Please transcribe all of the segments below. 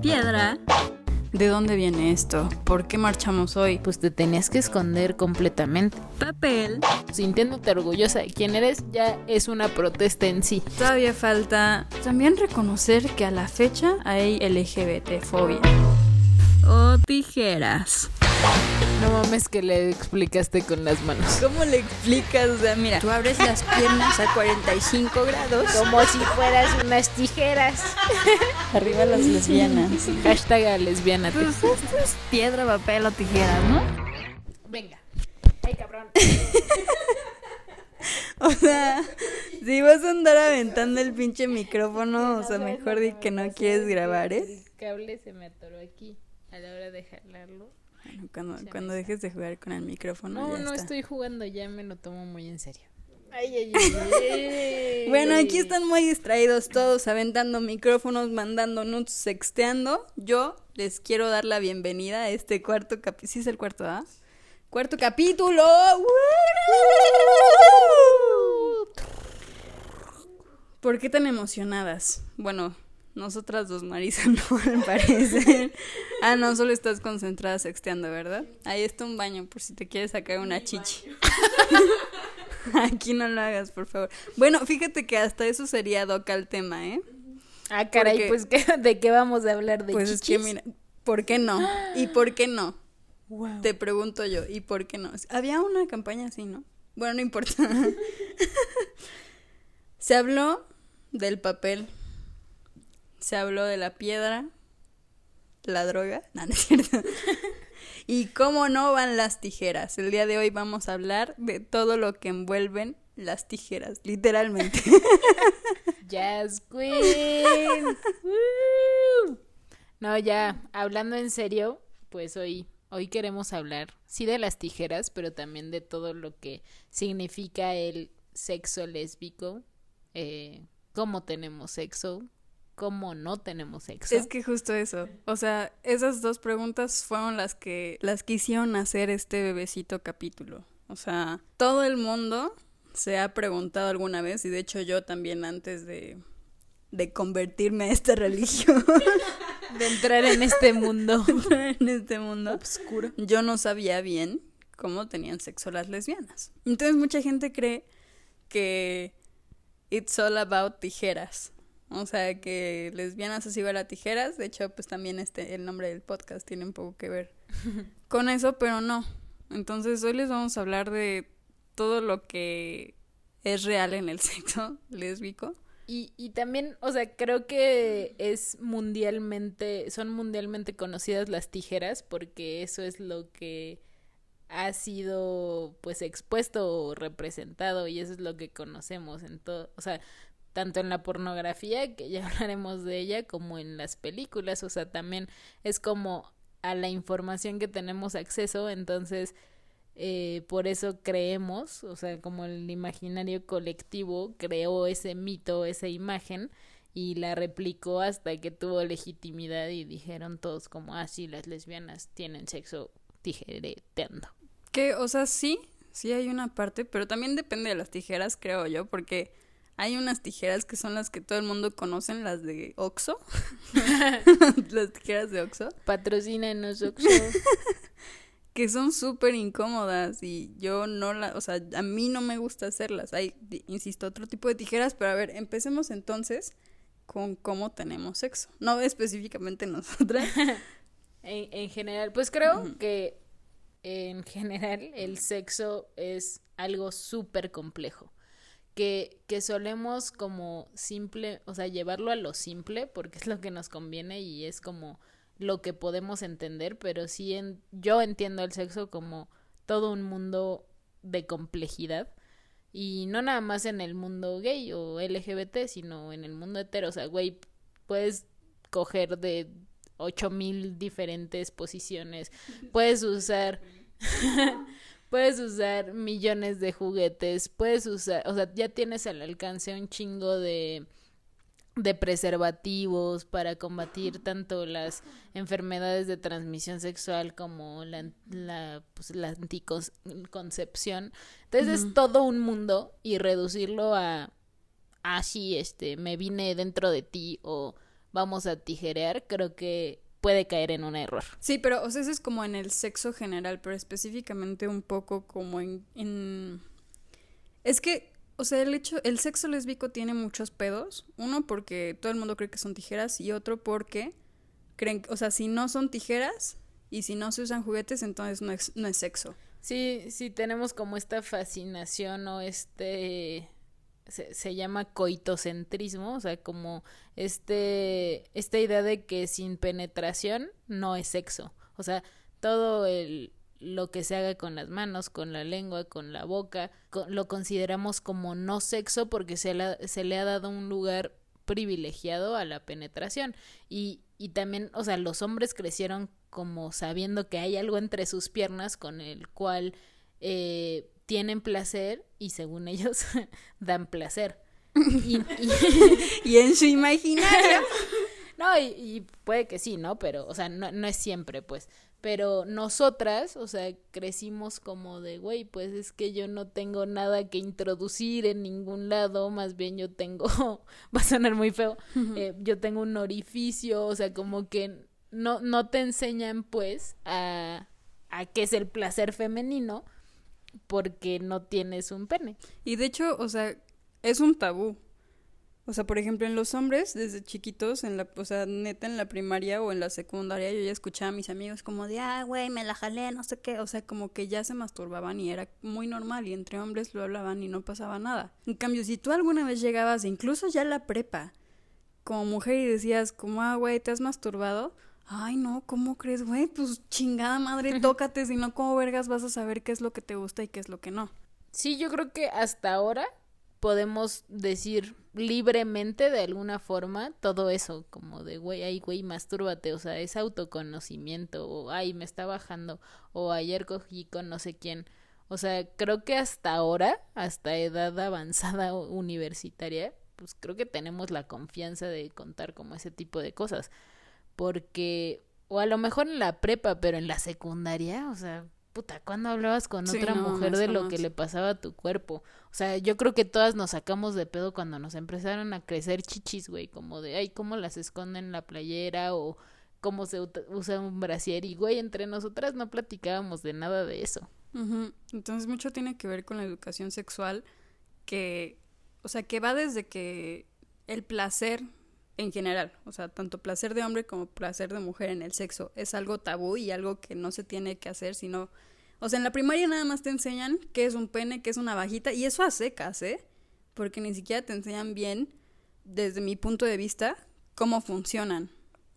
Piedra. ¿De dónde viene esto? ¿Por qué marchamos hoy? Pues te tenías que esconder completamente. Papel. Sintiéndote orgullosa de quién eres, ya es una protesta en sí. Todavía falta también reconocer que a la fecha hay LGBT-fobia. O tijeras. No mames que le explicaste con las manos. ¿Cómo le explicas? O sea, mira, tú abres las piernas a 45 grados. Como si fueras unas tijeras. Arriba las lesbianas. Hashtag a lesbiana. Pues esto es piedra, papel o tijeras, ¿no? Venga. Ay, cabrón. O sea, si vas a andar aventando el pinche micrófono, o sea, mejor di que no quieres grabar, ¿eh? El cable se me atoró aquí a la hora de jalarlo. Bueno, cuando, cuando dejes de jugar con el micrófono. No, ya no está. estoy jugando, ya me lo tomo muy en serio. Ay, ay, ay. Bueno, aquí están muy distraídos todos, aventando micrófonos, mandando nudes, sexteando. Yo les quiero dar la bienvenida a este cuarto capítulo. ¿Sí es el cuarto, ah? Cuarto capítulo. ¿Por qué tan emocionadas? Bueno, nosotras dos, Marisa, no al parecer. Ah, no, solo estás concentrada sexteando, ¿verdad? Ahí está un baño por si te quieres sacar una chichi. Aquí no lo hagas, por favor. Bueno, fíjate que hasta eso sería doca el tema, ¿eh? Ah, caray, Porque- pues ¿qué- ¿de qué vamos a hablar? ¿De Pues es chichis? que mira, ¿por qué no? ¿Y por qué no? Wow. Te pregunto yo, ¿y por qué no? Había una campaña así, ¿no? Bueno, no importa. Se habló del papel. Se habló de la piedra, la droga, no, no es cierto. Y cómo no van las tijeras. El día de hoy vamos a hablar de todo lo que envuelven las tijeras, literalmente. Jazz Queen. Woo. No, ya, hablando en serio, pues hoy, hoy queremos hablar, sí de las tijeras, pero también de todo lo que significa el sexo lésbico, eh, cómo tenemos sexo, cómo no tenemos sexo. Es que justo eso. O sea, esas dos preguntas fueron las que las que hicieron hacer este bebecito capítulo. O sea, todo el mundo se ha preguntado alguna vez, y de hecho yo también antes de, de convertirme a esta religión de entrar en este mundo en este mundo, oscuro. yo no sabía bien cómo tenían sexo las lesbianas. Entonces mucha gente cree que it's all about tijeras. O sea, que lesbianas así va a tijeras. De hecho, pues también este, el nombre del podcast tiene un poco que ver con eso, pero no. Entonces hoy les vamos a hablar de todo lo que es real en el sexo lésbico. Y, y también, o sea, creo que es mundialmente, son mundialmente conocidas las tijeras porque eso es lo que ha sido pues expuesto o representado y eso es lo que conocemos en todo, o sea, tanto en la pornografía, que ya hablaremos de ella, como en las películas, o sea, también es como a la información que tenemos acceso, entonces eh, por eso creemos, o sea, como el imaginario colectivo creó ese mito, esa imagen y la replicó hasta que tuvo legitimidad y dijeron todos como, ah, sí, las lesbianas tienen sexo tijereteando. Que, o sea, sí, sí hay una parte, pero también depende de las tijeras, creo yo, porque hay unas tijeras que son las que todo el mundo conoce, las de Oxxo. las tijeras de Oxxo. Patrocínanos, Oxxo. que son súper incómodas y yo no la, o sea, a mí no me gusta hacerlas. Hay, insisto, otro tipo de tijeras, pero a ver, empecemos entonces con cómo tenemos sexo. No específicamente nosotras. En, en general, pues creo que en general el sexo es algo súper complejo. Que, solemos como simple, o sea, llevarlo a lo simple porque es lo que nos conviene y es como lo que podemos entender, pero sí en, yo entiendo el sexo como todo un mundo de complejidad y no nada más en el mundo gay o LGBT, sino en el mundo hetero, o sea, güey, puedes coger de ocho mil diferentes posiciones, puedes usar puedes usar millones de juguetes, puedes usar, o sea, ya tienes al alcance un chingo de de preservativos para combatir tanto las enfermedades de transmisión sexual como la, la, pues, la anticoncepción. Entonces es todo un mundo y reducirlo a, ah, sí, este, me vine dentro de ti o vamos a tijerear, creo que puede caer en un error. Sí, pero o sea, eso es como en el sexo general, pero específicamente un poco como en, en... Es que, o sea, el hecho, el sexo lésbico tiene muchos pedos. Uno porque todo el mundo cree que son tijeras y otro porque creen, o sea, si no son tijeras y si no se usan juguetes, entonces no es, no es sexo. Sí, sí, tenemos como esta fascinación o este se, se, llama coitocentrismo, o sea, como este esta idea de que sin penetración no es sexo. O sea, todo el lo que se haga con las manos, con la lengua, con la boca, lo consideramos como no sexo porque se, se le ha dado un lugar privilegiado a la penetración. Y, y también, o sea, los hombres crecieron como sabiendo que hay algo entre sus piernas con el cual eh, tienen placer y según ellos dan placer. Y, y, y en su imaginario. no, y, y, puede que sí, ¿no? Pero, o sea, no, no es siempre, pues. Pero nosotras, o sea, crecimos como de, güey, pues es que yo no tengo nada que introducir en ningún lado, más bien yo tengo, va a sonar muy feo, eh, yo tengo un orificio, o sea, como que no, no te enseñan pues a, a qué es el placer femenino porque no tienes un pene. Y de hecho, o sea, es un tabú. O sea, por ejemplo, en los hombres, desde chiquitos, en la, o sea, neta en la primaria o en la secundaria, yo ya escuchaba a mis amigos como de, ah, güey, me la jalé, no sé qué. O sea, como que ya se masturbaban y era muy normal y entre hombres lo hablaban y no pasaba nada. En cambio, si tú alguna vez llegabas, incluso ya la prepa, como mujer y decías como, ah, güey, ¿te has masturbado? Ay, no, ¿cómo crees, güey? Pues chingada madre, tócate, si no, ¿cómo vergas vas a saber qué es lo que te gusta y qué es lo que no? Sí, yo creo que hasta ahora podemos decir libremente de alguna forma todo eso, como de, güey, ay, güey, mastúrbate, o sea, es autoconocimiento, o ay, me está bajando, o ayer cogí con no sé quién. O sea, creo que hasta ahora, hasta edad avanzada universitaria, pues creo que tenemos la confianza de contar como ese tipo de cosas. Porque, o a lo mejor en la prepa, pero en la secundaria, o sea, puta, ¿cuándo hablabas con sí, otra no, mujer de lo que le pasaba a tu cuerpo? O sea, yo creo que todas nos sacamos de pedo cuando nos empezaron a crecer chichis, güey, como de, ay, cómo las esconden en la playera o cómo se usa un brasier y, güey, entre nosotras no platicábamos de nada de eso. Uh -huh. Entonces mucho tiene que ver con la educación sexual que, o sea, que va desde que el placer en general, o sea, tanto placer de hombre como placer de mujer en el sexo es algo tabú y algo que no se tiene que hacer, sino, o sea, en la primaria nada más te enseñan qué es un pene, qué es una vajita, y eso a secas, ¿eh? Porque ni siquiera te enseñan bien, desde mi punto de vista, cómo funcionan.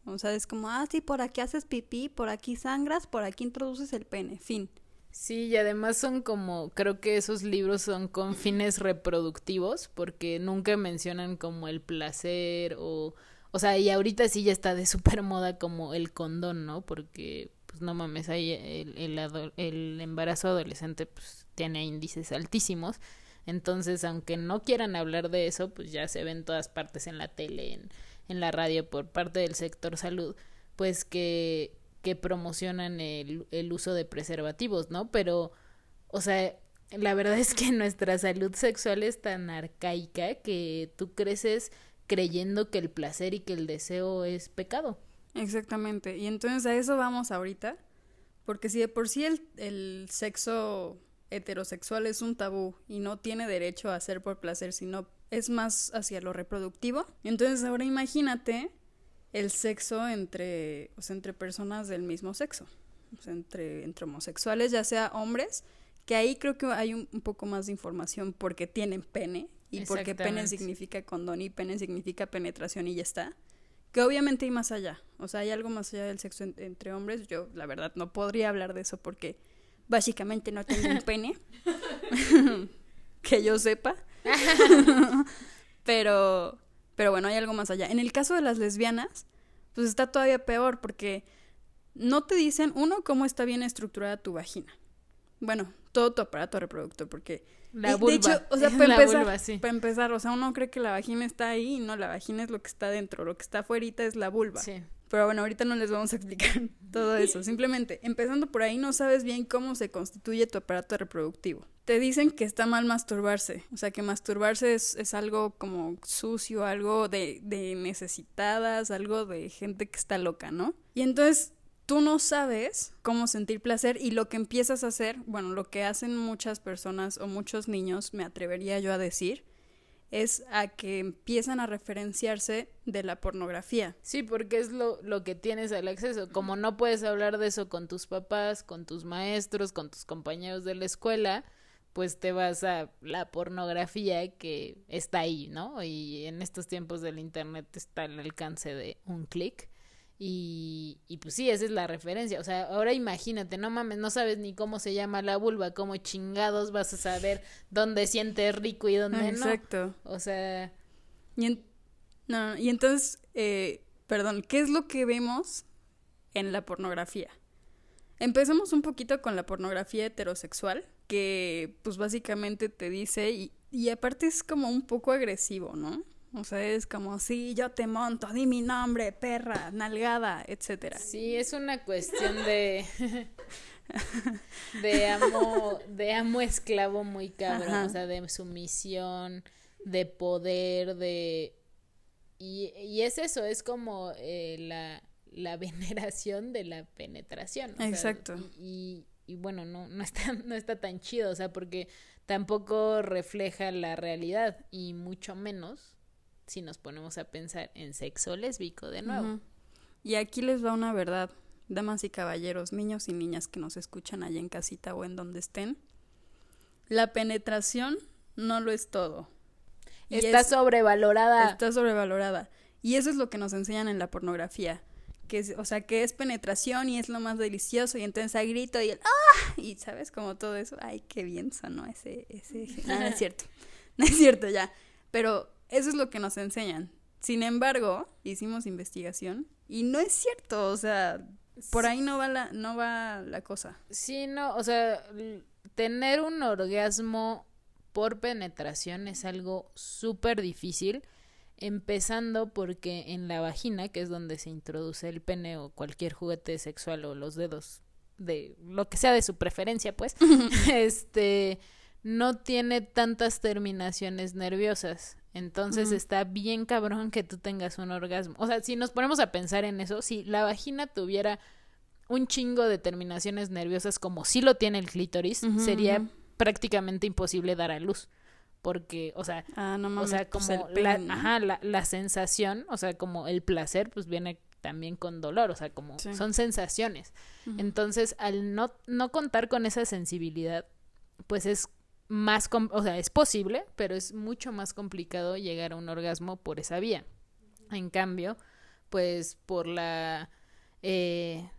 O sea, es como, ah, sí, por aquí haces pipí, por aquí sangras, por aquí introduces el pene, fin. Sí, y además son como, creo que esos libros son con fines reproductivos, porque nunca mencionan como el placer o, o sea, y ahorita sí ya está de súper moda como el condón, ¿no? Porque, pues no mames, ahí el, el, el embarazo adolescente pues tiene índices altísimos, entonces aunque no quieran hablar de eso, pues ya se ven todas partes en la tele, en, en la radio por parte del sector salud, pues que que promocionan el, el uso de preservativos, ¿no? Pero, o sea, la verdad es que nuestra salud sexual es tan arcaica que tú creces creyendo que el placer y que el deseo es pecado. Exactamente. Y entonces a eso vamos ahorita. Porque si de por sí el, el sexo heterosexual es un tabú y no tiene derecho a hacer por placer, sino es más hacia lo reproductivo. Entonces ahora imagínate el sexo entre, o sea, entre personas del mismo sexo, o sea, entre, entre homosexuales, ya sea hombres, que ahí creo que hay un, un poco más de información porque tienen pene y porque pene significa condón y pene significa penetración y ya está. Que obviamente hay más allá, o sea, hay algo más allá del sexo en, entre hombres. Yo, la verdad, no podría hablar de eso porque básicamente no tengo un pene, que yo sepa. Pero pero bueno, hay algo más allá. En el caso de las lesbianas, pues está todavía peor porque no te dicen, uno, cómo está bien estructurada tu vagina. Bueno, todo tu aparato reproductor, porque... La vulva. De hecho, o sea, para empezar, vulva, sí. para empezar, o sea, uno cree que la vagina está ahí y no, la vagina es lo que está dentro, lo que está afuera es la vulva. Sí. Pero bueno, ahorita no les vamos a explicar todo eso. Simplemente, empezando por ahí, no sabes bien cómo se constituye tu aparato reproductivo. te dicen que está mal masturbarse. O sea, que masturbarse es, es algo como sucio, algo de, de necesitadas, algo de gente que está loca, ¿no? Y entonces tú no sabes cómo sentir placer y lo que empiezas a hacer, bueno, lo que hacen muchas personas o muchos niños, me atrevería yo a decir, es a que empiezan a referenciarse de la pornografía. Sí, porque es lo, lo que tienes al acceso. Como no puedes hablar de eso con tus papás, con tus maestros, con tus compañeros de la escuela, pues te vas a la pornografía que está ahí, ¿no? Y en estos tiempos del Internet está al alcance de un clic. Y, y pues sí, esa es la referencia. O sea, ahora imagínate, no mames, no sabes ni cómo se llama la vulva, cómo chingados vas a saber dónde sientes rico y dónde Exacto. no. O sea... Y, en- no, y entonces, eh, perdón, ¿qué es lo que vemos en la pornografía? Empecemos un poquito con la pornografía heterosexual, que pues básicamente te dice, y, y aparte es como un poco agresivo, ¿no? O sea, es como, sí, yo te monto, di mi nombre, perra, nalgada, etcétera. Sí, es una cuestión de de amo de amo esclavo muy cabrón, Ajá. o sea, de sumisión, de poder, de y, y es eso, es como eh, la, la veneración de la penetración. o sea, Exacto. y, y, y bueno, no, no está, no está tan chido, o sea, porque tampoco refleja la realidad, y mucho menos si nos ponemos a pensar en sexo lésbico de nuevo. Y aquí les va una verdad, damas y caballeros, niños y niñas que nos escuchan allá en casita o en donde estén. La penetración no lo es todo. Y Está es- sobrevalorada. está sobrevalorada. Y eso es lo que nos enseñan en la pornografía. Que es, o sea, que es penetración y es lo más delicioso. Y entonces hay grito y el ¡ah! Y sabes, como todo eso. Ay, qué bien sonó ese. ese... No, no es cierto. No es cierto ya. Pero eso es lo que nos enseñan. Sin embargo, hicimos investigación y no es cierto. O sea, por ahí no va la, no va la cosa. Sí, no, o sea, tener un orgasmo por penetración es algo súper difícil, empezando porque en la vagina, que es donde se introduce el pene o cualquier juguete sexual o los dedos de lo que sea de su preferencia, pues, este no tiene tantas terminaciones nerviosas. Entonces está bien cabrón que tú tengas un orgasmo. O sea, si nos ponemos a pensar en eso, si la vagina tuviera un chingo de terminaciones nerviosas como sí lo tiene el clítoris, sería prácticamente imposible dar a luz. Porque, o sea, Ah, no o sea, pues como la, la, la sensación, o sea, como el placer, pues viene también con dolor, o sea, como Sí. son sensaciones. Entonces, al no, no contar con esa sensibilidad, pues es más, o sea, es posible, pero es mucho más complicado llegar a un orgasmo por esa vía. En cambio, pues por la... eh,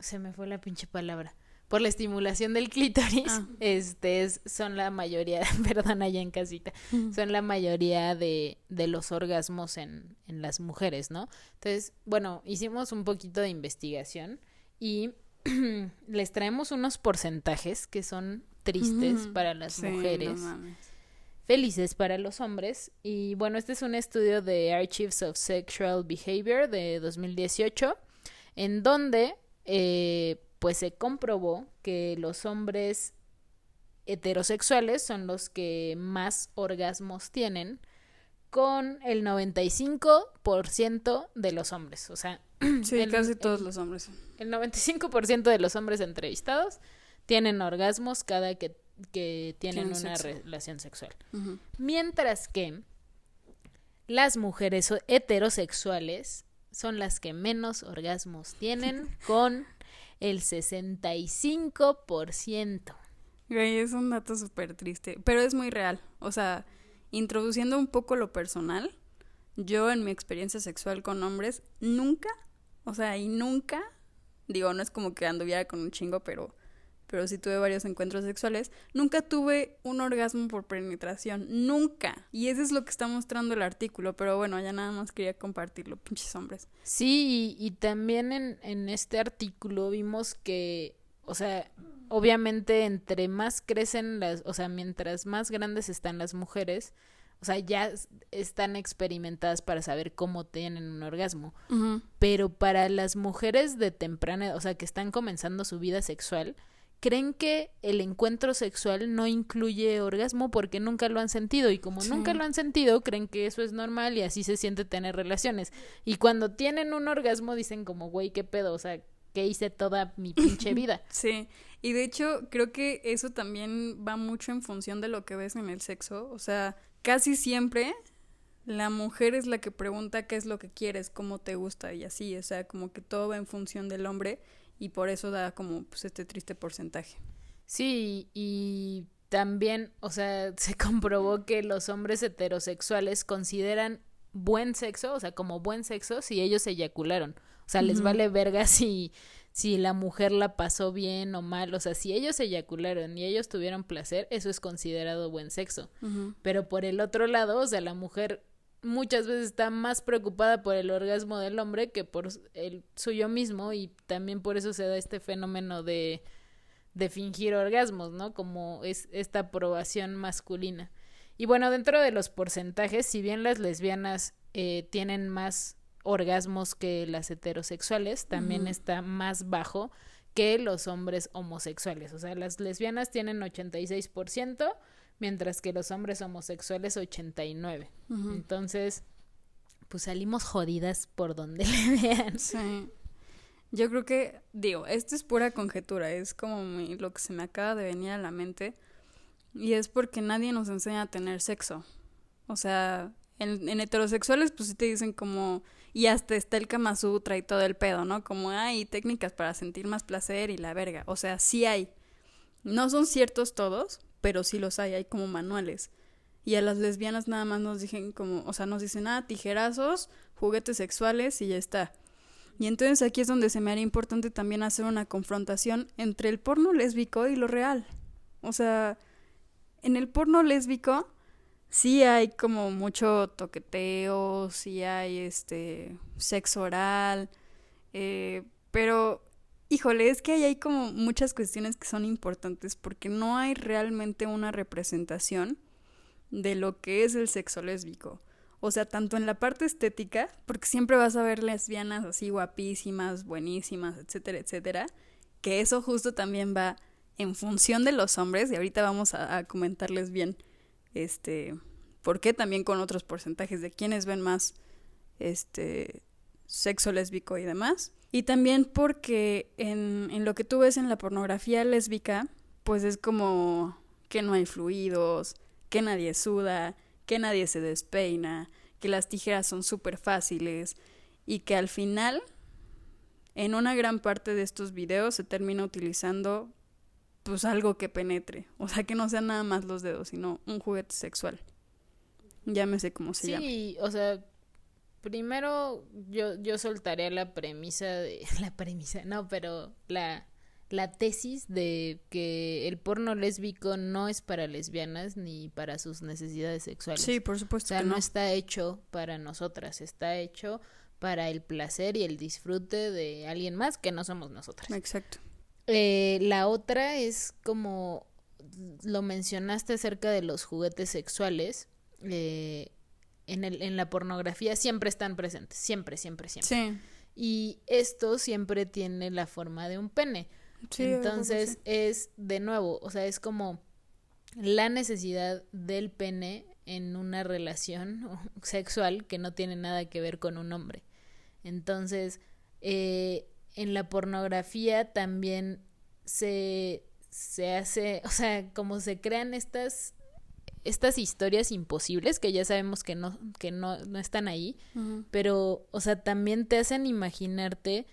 se me fue la pinche palabra. Por la estimulación del clítoris, Ah. este es, son la mayoría, perdón allá en casita, son la mayoría de, de los orgasmos en, en las mujeres, ¿no? Entonces, bueno, hicimos un poquito de investigación y les traemos unos porcentajes que son tristes para las Sí, mujeres, felices para los hombres. Y bueno, este es un estudio de Archives of Sexual Behavior de 2018, en donde eh, pues se comprobó que los hombres heterosexuales son los que más orgasmos tienen con el 95% de los hombres. O sea, Sí, el- casi el- todos los hombres. el 95% de los hombres entrevistados tienen orgasmos cada que, que tienen Tienen una sexo. relación sexual. Mientras que las mujeres heterosexuales son las que menos orgasmos tienen con el 65%. Güey, es un dato súper triste, pero es muy real. O sea, introduciendo un poco lo personal, yo en mi experiencia sexual con hombres, nunca, o sea, y nunca, digo, no es como que anduviera con un chingo, pero, pero sí tuve varios encuentros sexuales, nunca tuve un orgasmo por penetración, nunca. Y eso es lo que está mostrando el artículo, pero bueno, ya nada más quería compartirlo, pinches hombres. Sí, y, y también en, en este artículo vimos que, o sea, obviamente entre más crecen las, o sea, mientras más grandes están las mujeres, o sea, ya están experimentadas para saber cómo tienen un orgasmo. Pero para las mujeres de temprana, o sea, que están comenzando su vida sexual, creen que el encuentro sexual no incluye orgasmo porque nunca lo han sentido y como nunca lo han sentido creen que eso es normal y así se siente tener relaciones. Y cuando tienen un orgasmo dicen como güey qué pedo o sea que hice toda mi pinche vida sí y de hecho creo que eso también va mucho en función de lo que ves en el sexo. O sea casi siempre la mujer es la que pregunta qué es lo que quieres cómo te gusta y así. O sea como que todo va en función del hombre y por eso da como pues este triste porcentaje. Sí, y también, o sea, se comprobó que los hombres heterosexuales consideran buen sexo, o sea, como buen sexo si ellos eyacularon. O sea, les vale verga si si la mujer la pasó bien o mal, o sea, si ellos eyacularon y ellos tuvieron placer, eso es considerado buen sexo. Pero por el otro lado, o sea, la mujer muchas veces está más preocupada por el orgasmo del hombre que por el suyo mismo y también por eso se da este fenómeno de, de fingir orgasmos, ¿no? Como es esta aprobación masculina. Y bueno, dentro de los porcentajes, si bien las lesbianas eh, tienen más orgasmos que las heterosexuales, también está más bajo que los hombres homosexuales. O sea, las lesbianas tienen 86%, mientras que los hombres homosexuales 89. Entonces, pues salimos jodidas por donde le vean. Sí. Yo creo que, digo, esto es pura conjetura, es como lo que se me acaba de venir a la mente. Y es porque nadie nos enseña a tener sexo. O sea, en, en heterosexuales, pues sí te dicen como. Y hasta está el Kama Sutra y todo el pedo, ¿no? Como hay técnicas para sentir más placer y la verga. O sea, sí hay. No son ciertos todos, pero sí los hay, hay como manuales. Y a las lesbianas nada más nos dicen como, o sea, nos dicen, ah, tijerazos, juguetes sexuales y ya está. Y entonces aquí es donde se me haría importante también hacer una confrontación entre el porno lésbico y lo real. O sea, en el porno lésbico sí hay como mucho toqueteo, sí hay este sexo oral, eh, pero Híjole, es que ahí hay como muchas cuestiones que son importantes porque no hay realmente una representación de lo que es el sexo lésbico. O sea, tanto en la parte estética, porque siempre vas a ver lesbianas así guapísimas, buenísimas, etcétera, etcétera, que eso justo también va en función de los hombres, y ahorita vamos a, comentarles bien, este, por qué también con otros porcentajes de quiénes ven más, este, sexo lésbico y demás. Y también porque en, en lo que tú ves en la pornografía lésbica, pues es como que no hay fluidos, que nadie suda, que nadie se despeina, que las tijeras son súper fáciles y que al final, en una gran parte de estos videos se termina utilizando pues algo que penetre, o sea, que no sean nada más los dedos, sino un juguete sexual. Llámese como se llama. Sí, o sea, primero yo, yo soltaría la premisa de. La premisa, no, pero la, la tesis de que el porno lésbico no es para lesbianas ni para sus necesidades sexuales. Sí, por supuesto. O sea, no. está hecho para nosotras, está hecho para el placer y el disfrute de alguien más que no somos nosotras. Exacto. Eh, la otra es como lo mencionaste acerca de los juguetes sexuales. Eh, en, el, en la pornografía siempre están presentes, siempre, siempre, siempre. Sí. Y esto siempre tiene la forma de un pene. Sí, Entonces es de nuevo, o sea, es como la necesidad del pene en una relación sexual que no tiene nada que ver con un hombre. Entonces, eh, en la pornografía también se, se hace, o sea, como se crean estas estas historias imposibles que ya sabemos que no que no, no están ahí, pero o sea, también te hacen imaginarte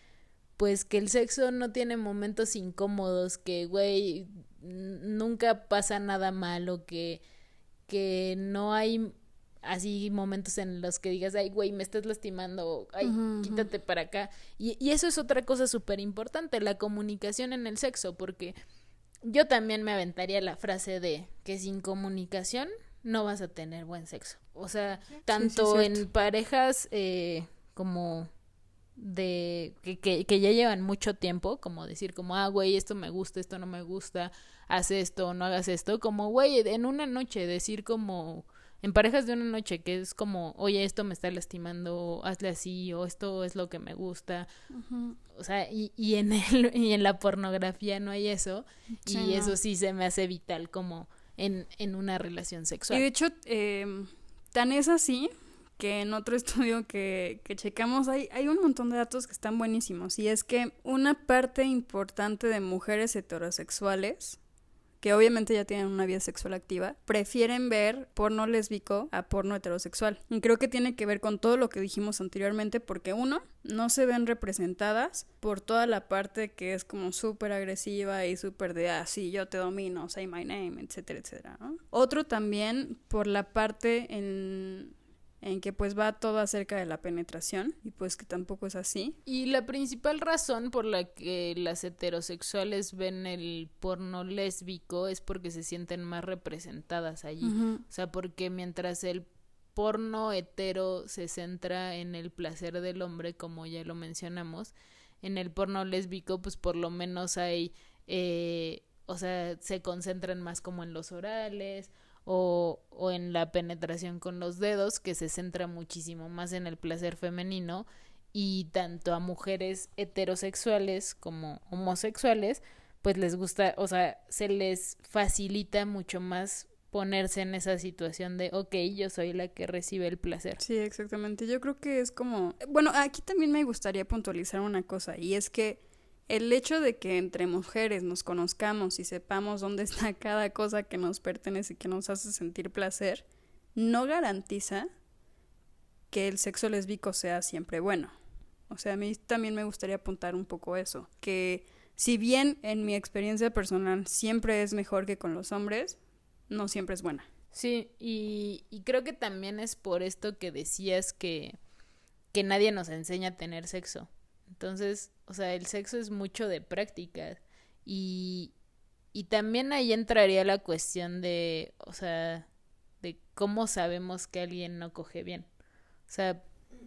pues que el sexo no tiene momentos incómodos, que güey nunca pasa nada malo, que que no hay así momentos en los que digas, ay, güey, me estás lastimando, ay, quítate para acá. Y, y eso es otra cosa súper importante, la comunicación en el sexo, porque yo también me aventaría la frase de que sin comunicación no vas a tener buen sexo. O sea, tanto en parejas eh, como de que, que, que, ya llevan mucho tiempo, como decir como, ah, güey, esto me gusta, esto no me gusta, haz esto, no hagas esto, como, güey, en una noche decir como, en parejas de una noche, que es como, oye, esto me está lastimando, hazle así, o esto es lo que me gusta. O sea, y, y, en el, y en la pornografía no hay eso, y eso sí se me hace vital como en, en una relación sexual. Y de hecho, eh, tan es así que en otro estudio que, que checamos hay, hay un montón de datos que están buenísimos y es que una parte importante de mujeres heterosexuales que obviamente ya tienen una vida sexual activa, prefieren ver porno lésbico a porno heterosexual. Y creo que tiene que ver con todo lo que dijimos anteriormente, porque uno, no se ven representadas por toda la parte que es como súper agresiva y súper de, ah, yo te domino, say my name, etcétera, etcétera. Otro también por la parte en en que pues va todo acerca de la penetración y pues que tampoco es así. Y la principal razón por la que las heterosexuales ven el porno lésbico es porque se sienten más representadas allí. O sea, porque mientras el porno hetero se centra en el placer del hombre, como ya lo mencionamos, en el porno lésbico pues por lo menos hay, eh, o sea, se concentran más como en los orales o, o en la penetración con los dedos, que se centra muchísimo más en el placer femenino y tanto a mujeres heterosexuales como homosexuales, pues les gusta, o sea, se les facilita mucho más ponerse en esa situación de, ok, yo soy la que recibe el placer. Sí, exactamente. Yo creo que es como, bueno, aquí también me gustaría puntualizar una cosa, y es que el hecho de que entre mujeres nos conozcamos y sepamos dónde está cada cosa que nos pertenece y que nos hace sentir placer, no garantiza que el sexo lésbico sea siempre bueno. O sea, a mí también me gustaría apuntar un poco eso, que si bien en mi experiencia personal siempre es mejor que con los hombres, no siempre es buena. Sí, y, y creo que también es por esto que decías que, que nadie nos enseña a tener sexo. Entonces, o sea, el sexo es mucho de práctica y, y también ahí entraría la cuestión de, o sea, de cómo sabemos que alguien no coge bien. O sea,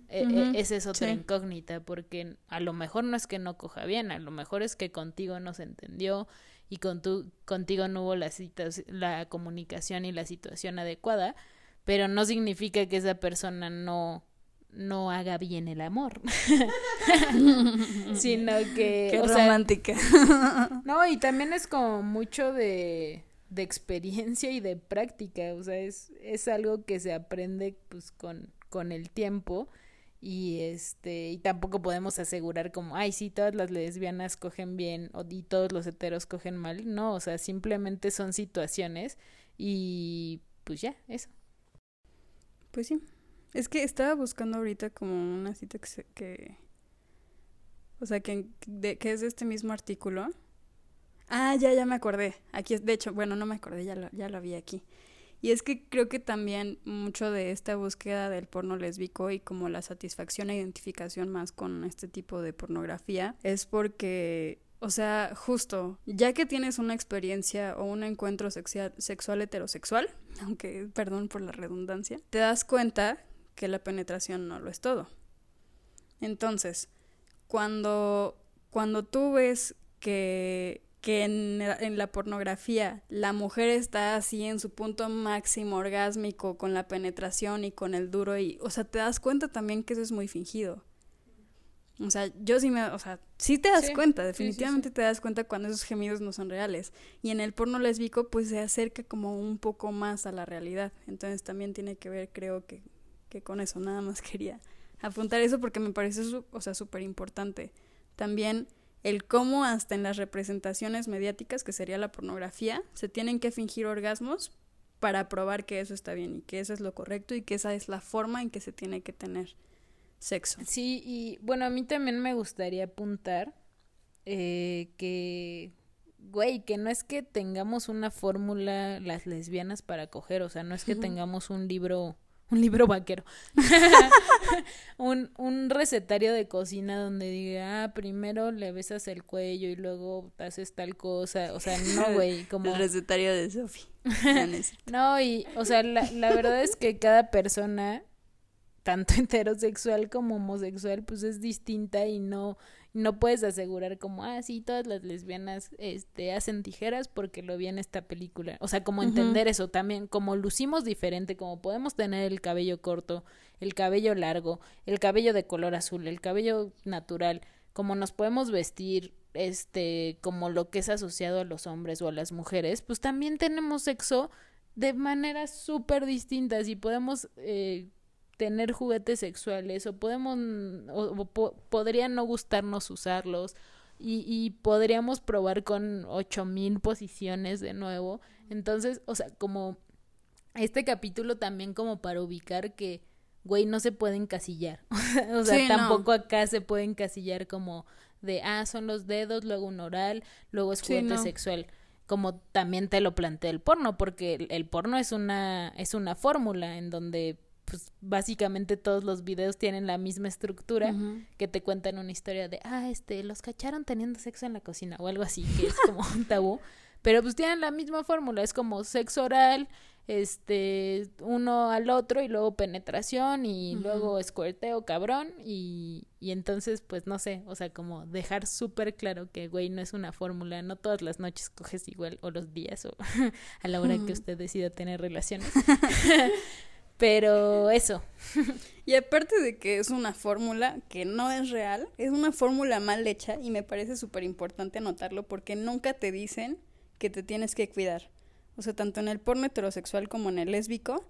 e, esa es otra incógnita, porque a lo mejor no es que no coja bien, a lo mejor es que contigo no se entendió y con tu, contigo no hubo la, la comunicación y la situación adecuada, pero no significa que esa persona no, no haga bien el amor, sino que... Qué romántica. no, y también es como mucho de, de experiencia y de práctica, o sea, es, es algo que se aprende pues con, con el tiempo y este y tampoco podemos asegurar como ay sí todas las lesbianas cogen bien o y todos los heteros cogen mal no o sea simplemente son situaciones y pues ya eso pues sí es que estaba buscando ahorita como una cita que... que o sea, que, de, que es de este mismo artículo. Ah, ya, ya me acordé. Aquí es, de hecho, bueno, no me acordé, ya lo, ya lo vi aquí. Y es que creo que también mucho de esta búsqueda del porno lésbico y como la satisfacción e identificación más con este tipo de pornografía es porque, o sea, justo, ya que tienes una experiencia o un encuentro sexual heterosexual, aunque perdón por la redundancia, te das cuenta que la penetración no lo es todo. Entonces, cuando, cuando tú ves que, que en, en, la pornografía la mujer está así en su punto máximo orgásmico con la penetración y con el duro y, o sea, te das cuenta también que eso es muy fingido. O sea, yo sí me, o sea, sí te das cuenta, definitivamente te das cuenta cuando esos gemidos no son reales. Y en el porno lésbico pues se acerca como un poco más a la realidad. Entonces también tiene que ver, creo que, que con eso nada más quería apuntar eso porque me parece, o sea, súper importante. También el cómo hasta en las representaciones mediáticas, que sería la pornografía, se tienen que fingir orgasmos para probar que eso está bien y que eso es lo correcto y que esa es la forma en que se tiene que tener sexo. Sí, y bueno, a mí también me gustaría apuntar eh, que, güey, que no es que tengamos una fórmula las lesbianas para coger, o sea, no es que tengamos un libro un libro vaquero. un, un recetario de cocina donde diga, ah, primero le besas el cuello y luego haces tal cosa. O sea, no, güey, como... El recetario de Sophie. no, y, o sea, la, la verdad es que cada persona tanto heterosexual como homosexual, pues es distinta y no, no puedes asegurar como, ah, sí, todas las lesbianas este, hacen tijeras porque lo vi en esta película. O sea, como entender eso también, como lucimos diferente, como podemos tener el cabello corto, el cabello largo, el cabello de color azul, el cabello natural, como nos podemos vestir, este, como lo que es asociado a los hombres o a las mujeres, pues también tenemos sexo de maneras súper distintas y podemos eh, tener juguetes sexuales o podemos o, podría no gustarnos usarlos y, y podríamos probar con ocho mil posiciones de nuevo. Entonces o sea como este capítulo también como para ubicar que güey no se puede encasillar. O sea tampoco acá se puede encasillar como de ah son los dedos luego un oral luego es juguete sexual. Como también te lo plantea el porno porque el, el porno es una es una fórmula en donde pues básicamente todos los videos tienen la misma estructura que te cuentan una historia de, ah, este, los cacharon teniendo sexo en la cocina o algo así, que es como un tabú. Pero pues tienen la misma fórmula, es como sexo oral, este, uno al otro y luego penetración y luego escuerteo cabrón y, y entonces pues no sé, o sea, como dejar súper claro que güey no es una fórmula, no todas las noches coges igual o los días o a la hora que usted decida tener relaciones. Pero eso. y aparte de que es una fórmula que no es real, es una fórmula mal hecha y me parece súper importante anotarlo porque nunca te dicen que te tienes que cuidar. O sea, tanto en el porno heterosexual como en el lésbico,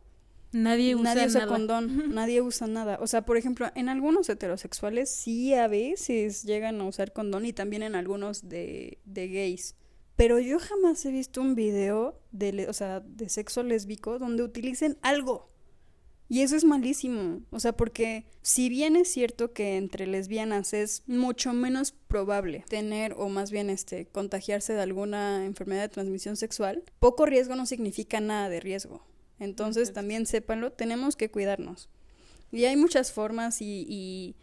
Nadie usa, nadie usa condón, nadie usa nada. O sea, por ejemplo, en algunos heterosexuales sí a veces llegan a usar condón y también en algunos de, de gays. Pero yo jamás he visto un video de, o sea, de sexo lésbico donde utilicen algo. Y eso es malísimo, o sea, porque si bien es cierto que entre lesbianas es mucho menos probable tener o más bien este contagiarse de alguna enfermedad de transmisión sexual, poco riesgo no significa nada de riesgo. Entonces también sépanlo, tenemos que cuidarnos. Y hay muchas formas y, y,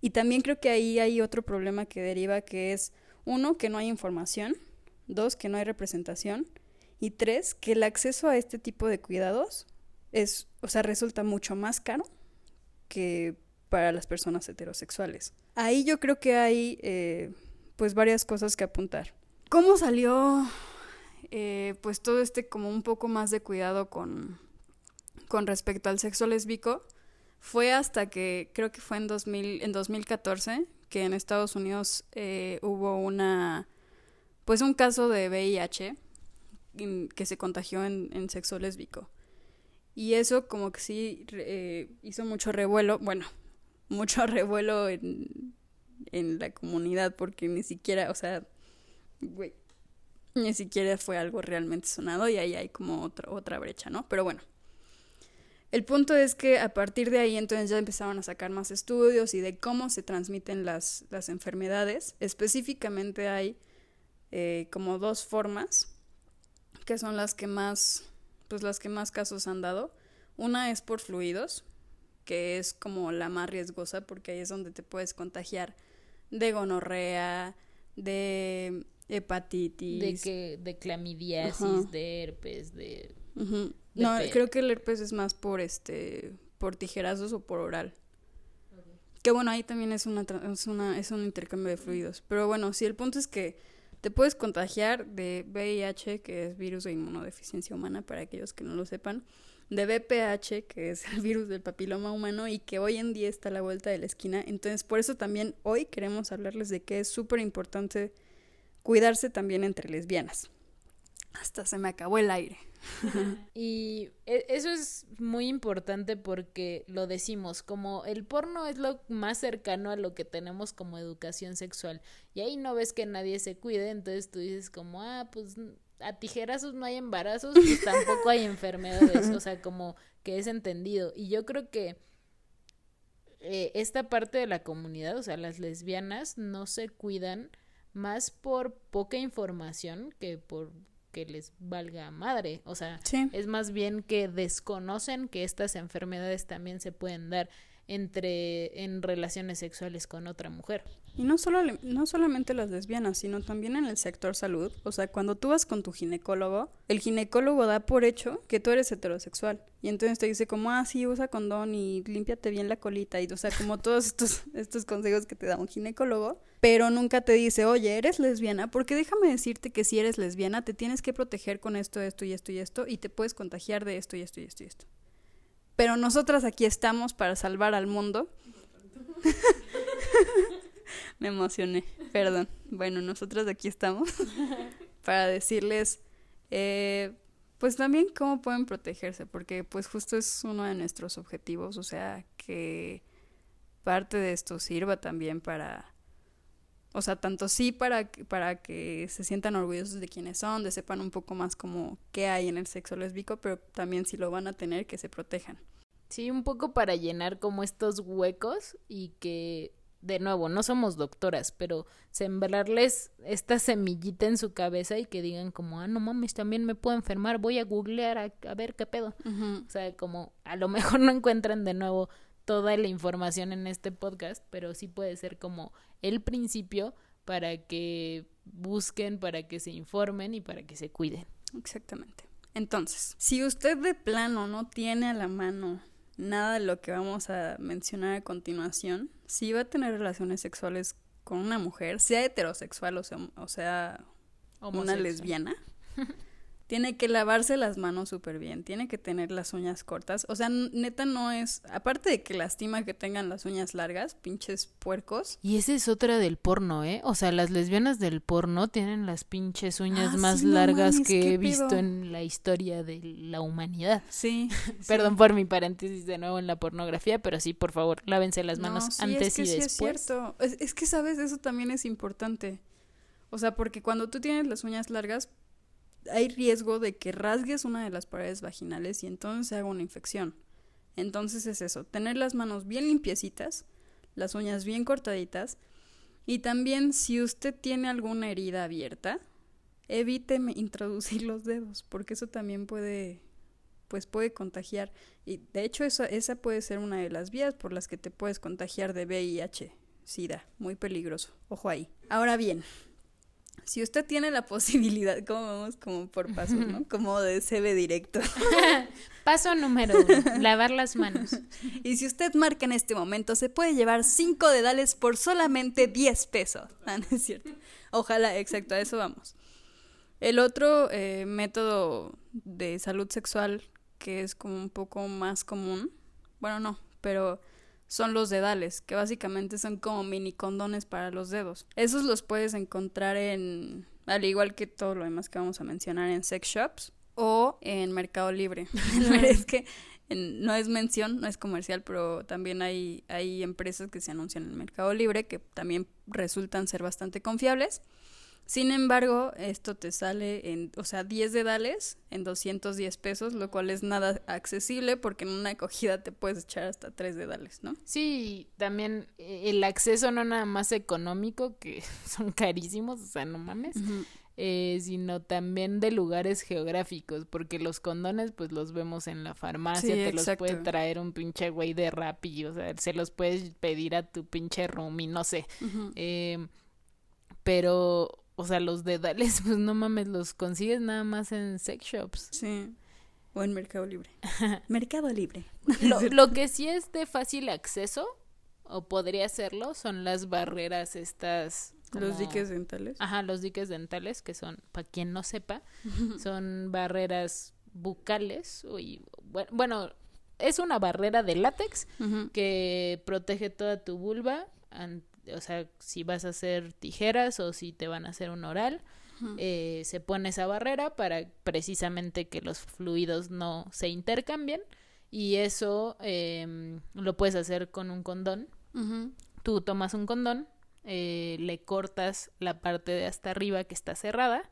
y también creo que ahí hay otro problema que deriva que es, uno, que no hay información, dos, que no hay representación y tres, que el acceso a este tipo de cuidados es, o sea, resulta mucho más caro que para las personas heterosexuales. Ahí yo creo que hay, eh, pues, varias cosas que apuntar. ¿Cómo salió, eh, pues, todo este como un poco más de cuidado con, con respecto al sexo lésbico? Fue hasta que, creo que fue en, 2000, en 2014, que en Estados Unidos eh, hubo una, pues, un caso de VIH que se contagió en, en sexo lésbico. Y eso como que sí eh, hizo mucho revuelo, bueno, mucho revuelo en, en la comunidad porque ni siquiera, o sea, güey, ni siquiera fue algo realmente sonado y ahí hay como otra, otra brecha, ¿no? Pero bueno. El punto es que a partir de ahí entonces ya empezaron a sacar más estudios y de cómo se transmiten las, las enfermedades. Específicamente hay eh, como dos formas que son las que más pues las que más casos han dado. Una es por fluidos, que es como la más riesgosa porque ahí es donde te puedes contagiar de gonorrea, de hepatitis, de que de clamidiasis, de herpes, de, No, creo que el herpes es más por este por tijerazos o por oral. Que bueno, ahí también es una, es una es un intercambio de fluidos, pero bueno, sí el punto es que te puedes contagiar de VIH, que es virus de inmunodeficiencia humana, para aquellos que no lo sepan, de VPH, que es el virus del papiloma humano y que hoy en día está a la vuelta de la esquina. Entonces, por eso también hoy queremos hablarles de que es súper importante cuidarse también entre lesbianas. Hasta se me acabó el aire. y e, eso es muy importante porque lo decimos, como el porno es lo más cercano a lo que tenemos como educación sexual. Y ahí no ves que nadie se cuide, entonces tú dices como, ah, pues a tijerazos no hay embarazos, pues tampoco hay enfermedades, o sea, como que es entendido. Y yo creo que eh, esta parte de la comunidad, o sea, las lesbianas no se cuidan más por poca información que por que les valga madre. O sea, es más bien que desconocen que estas enfermedades también se pueden dar. Entre en relaciones sexuales con otra mujer. Y no, solo, no solamente las lesbianas, sino también en el sector salud. O sea, cuando tú vas con tu ginecólogo, el ginecólogo da por hecho que tú eres heterosexual. Y entonces te dice como, ah, sí, usa condón y límpiate bien la colita. Y, o sea, como todos estos, estos consejos que te da un ginecólogo. Pero nunca te dice, oye, eres lesbiana. Porque déjame decirte que si eres lesbiana, te tienes que proteger con esto, esto y esto y esto. Y te puedes contagiar de esto y esto y esto y esto. Pero nosotras aquí estamos para salvar al mundo. Me emocioné, perdón. Bueno, nosotros aquí estamos para decirles, eh, pues también cómo pueden protegerse, porque pues justo es uno de nuestros objetivos, o sea, que parte de esto sirva también para, o sea, tanto sí para, para que se sientan orgullosos de quiénes son, de sepan un poco más como qué hay en el sexo lésbico, pero también si lo van a tener, que se protejan. Sí, un poco para llenar como estos huecos y que de nuevo, no somos doctoras, pero sembrarles esta semillita en su cabeza y que digan como, ah, no mames, también me puedo enfermar, voy a googlear a, ver qué pedo. O sea, como a lo mejor no encuentran de nuevo toda la información en este podcast, pero sí puede ser como el principio para que busquen, para que se informen y para que se cuiden. Exactamente. Entonces, si usted de plano no tiene a la mano nada de lo que vamos a mencionar a continuación, si va a tener relaciones sexuales con una mujer, sea heterosexual o sea, o sea una lesbiana, tiene que lavarse las manos súper bien, tiene que tener las uñas cortas. O sea, neta no es, aparte de que lastima que tengan las uñas largas, pinches puercos. Y esa es otra del porno, ¿eh? O sea, las lesbianas del porno tienen las pinches uñas ah, más largas que he visto en la historia de la humanidad. Sí. Perdón por mi paréntesis de nuevo en la pornografía, pero sí, por favor, lávense las manos antes y después. Es cierto. es que, ¿sabes? Eso también es importante. O sea, porque cuando tú tienes las uñas largas, hay riesgo de que rasgues una de las paredes vaginales y entonces se haga una infección. Entonces es eso, tener las manos bien limpiecitas, las uñas bien cortaditas y también si usted tiene alguna herida abierta, evite introducir los dedos porque eso también puede pues puede contagiar y de hecho esa, esa puede ser una de las vías por las que te puedes contagiar de VIH, SIDA, muy peligroso, ojo ahí. Ahora bien, si usted tiene la posibilidad, como vamos como por pasos, ¿no? Como de CB directo. Paso número uno, lavar las manos. Y si usted marca en este momento, se puede llevar cinco dedales por solamente 10 pesos. Ah, no es cierto. Ojalá, exacto, a eso vamos. El otro eh, método de salud sexual que es como un poco más común, bueno, no, pero son los dedales, que básicamente son como mini condones para los dedos. Esos los puedes encontrar en, al igual que todo lo demás que vamos a mencionar, en sex shops o en Mercado Libre. es que no es mención, no es comercial, pero también hay, hay empresas que se anuncian en Mercado Libre que también resultan ser bastante confiables. Sin embargo, esto te sale en, o sea, 10 dedales en 210 pesos, lo cual es nada accesible porque en una acogida te puedes echar hasta 3 dedales, ¿no? Sí, también eh, el acceso no nada más económico, que son carísimos, o sea, no mames, eh, sino también de lugares geográficos, porque los condones pues los vemos en la farmacia, te los puede traer un pinche güey de Rappi, o sea, se los puedes pedir a tu pinche roomie, no sé. eh, pero o sea, los dedales, pues no mames, los consigues nada más en sex shops. Sí. O en Mercado Libre. Mercado Libre. Lo, que sí es de fácil acceso, o podría serlo, son las barreras estas. Los diques dentales. Ajá, los diques dentales, que son, para quien no sepa, son barreras bucales. Y, bueno, es una barrera de látex que protege toda tu vulva o sea, si vas a hacer tijeras o si te van a hacer un oral, eh, se pone esa barrera para precisamente que los fluidos no se intercambien y eso em, lo puedes hacer con un condón. Tú tomas un condón, eh, le cortas la parte de hasta arriba que está cerrada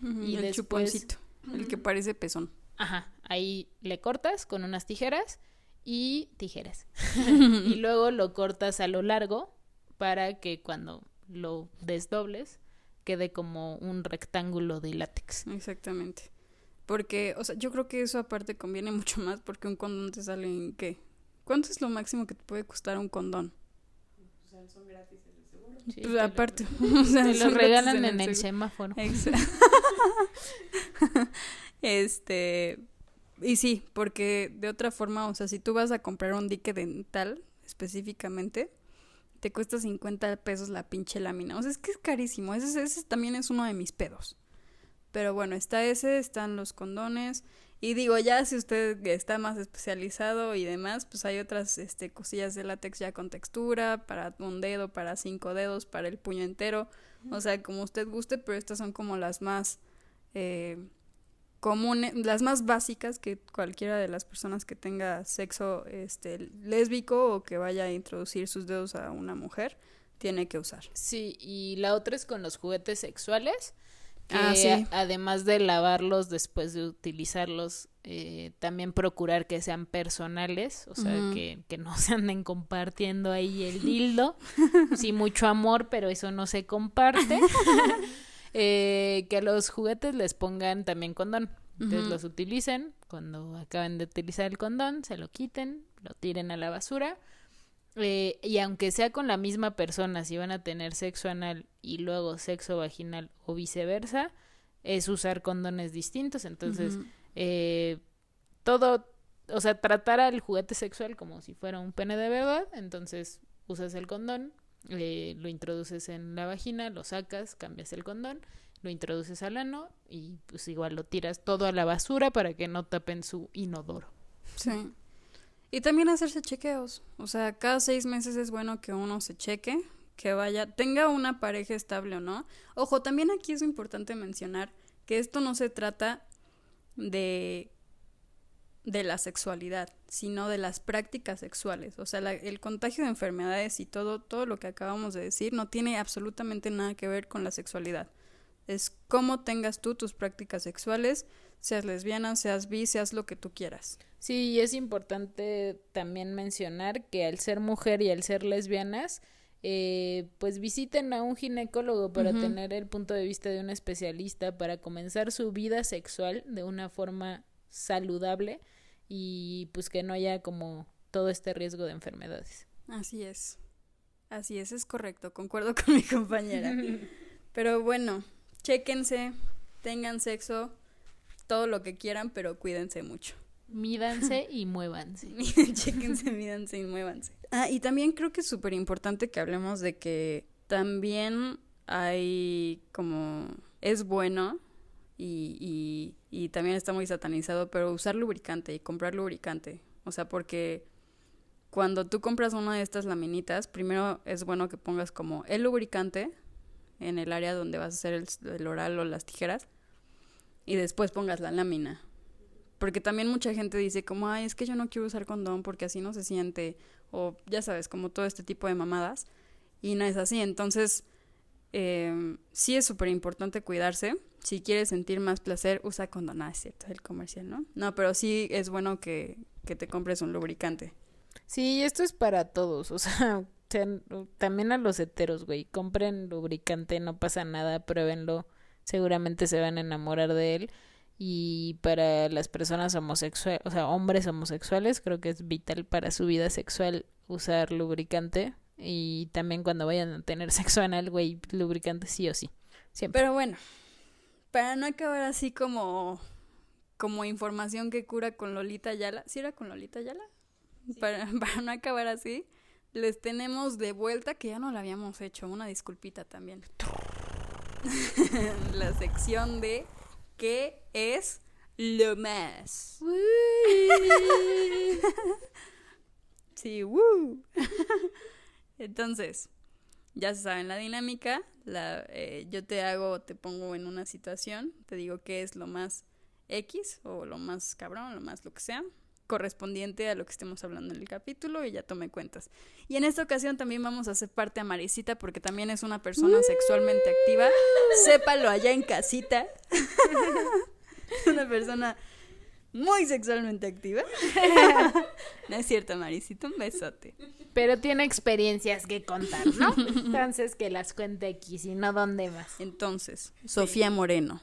y el después... el que parece pezón. Ajá, ahí le cortas con unas tijeras y tijeras. y luego lo cortas a lo largo para que cuando lo desdobles quede como un rectángulo de látex. Exactamente. Porque, o sea, yo creo que eso aparte conviene mucho más porque un condón te sale en, ¿qué? ¿Cuánto es lo máximo que te puede costar un condón? Sí, Pues te aparte. lo- o sea, Te son lo gratis regalan en el seguro. semáforo. Exacto. este. Y sí, porque de otra forma, o sea, si tú vas a comprar un dique dental específicamente, te cuesta 50 pesos la pinche lámina. O sea, es que es carísimo. Ese, es- ese también es uno de mis pedos. Pero bueno, está ese, están los condones. Y digo, ya si usted está más especializado y demás, pues hay otras este, cosillas de látex ya con textura, para un dedo, para cinco dedos, para el puño entero. O sea, como usted guste, pero estas son como las más eh, comunes, las más básicas que cualquiera de las personas que tenga sexo este, lésbico o que vaya a introducir sus dedos a una mujer tiene que usar. Sí, y la otra es con los juguetes sexuales. Que Ah, sí. además de lavarlos después de utilizarlos, eh, también procurar que sean personales, o sea, que, que no se anden compartiendo ahí el dildo. sí, mucho amor, pero eso no se comparte. Eh, que a los juguetes les pongan también condón. Entonces los utilicen, cuando acaben de utilizar el condón, se lo quiten, lo tiren a la basura. Eh, y aunque sea con la misma persona, si van a tener sexo anal y luego sexo vaginal o viceversa, es usar condones distintos. Entonces, eh, todo, o sea, tratar al juguete sexual como si fuera un pene de verdad. Entonces, usas el condón, eh, lo introduces en la vagina, lo sacas, cambias el condón, lo introduces al ano y pues igual lo tiras todo a la basura para que no tapen su inodoro. Sí. Y también hacerse chequeos. O sea, cada seis meses es bueno que uno se cheque, que vaya, tenga una pareja estable o no. Ojo, también aquí es importante mencionar que esto no se trata de de la sexualidad, sino de las prácticas sexuales. O sea, la- el contagio de enfermedades y todo, todo lo que acabamos de decir no tiene absolutamente nada que ver con la sexualidad. Es cómo tengas tú tus prácticas sexuales, seas lesbiana, seas bi, seas lo que tú quieras. Sí, y es importante también mencionar que al ser mujer y al ser lesbianas, eh, pues visiten a un ginecólogo para tener el punto de vista de un especialista para comenzar su vida sexual de una forma saludable y pues que no haya como todo este riesgo de enfermedades. Así es. Así es, es correcto. Concuerdo con mi compañera. Pero bueno, chéquense, tengan sexo, todo lo que quieran, pero cuídense mucho. Mídanse y muévanse. chéquense, mídanse y muévanse. Ah, y también creo que es súper importante que hablemos de que también hay como es bueno y, y, y también está muy satanizado, pero usar lubricante y comprar lubricante. O sea, porque cuando tú compras una de estas laminitas, primero es bueno que pongas como el lubricante en el área donde vas a hacer el, oral o las tijeras y después pongas la lámina. Porque también mucha gente dice como, ay, es que yo no quiero usar condón porque así no se siente, o ya sabes, como todo este tipo de mamadas, y no es así. Entonces, eh, sí es súper importante cuidarse. Si quieres sentir más placer, usa condón. Ah, es cierto, el comercial, ¿no? No, pero sí es bueno que, que te compres un lubricante. Sí, esto es para todos, o sea, también a los heteros, güey, compren lubricante, no pasa nada, pruébenlo, seguramente se van a enamorar de él. Y para las personas homosexuales, o sea, hombres homosexuales, creo que es vital para su vida sexual usar lubricante. Y también cuando vayan a tener sexo anal, güey, lubricante sí o sí. Siempre. Pero bueno, para no acabar así como, como información que cura con Lolita Yala. ¿Sí era con Lolita Yala? Para, para no acabar así, les tenemos de vuelta, que ya no la habíamos hecho, una disculpita también. la sección de ¿Qué es lo más? Sí, woo. Entonces, ya se saben la dinámica. La, eh, yo te hago, te pongo en una situación, te digo qué es lo más X o lo más cabrón, lo más lo que sea, correspondiente a lo que estemos hablando en el capítulo y ya tome cuentas. Y en esta ocasión también vamos a hacer parte a Marisita porque también es una persona sexualmente activa. Sépalo allá en casita. una persona muy sexualmente activa. no es cierto, Marisita, un besote. Pero tiene experiencias que contar, ¿no? Entonces que las cuente aquí, si no, ¿dónde más? Entonces, Sofía Moreno,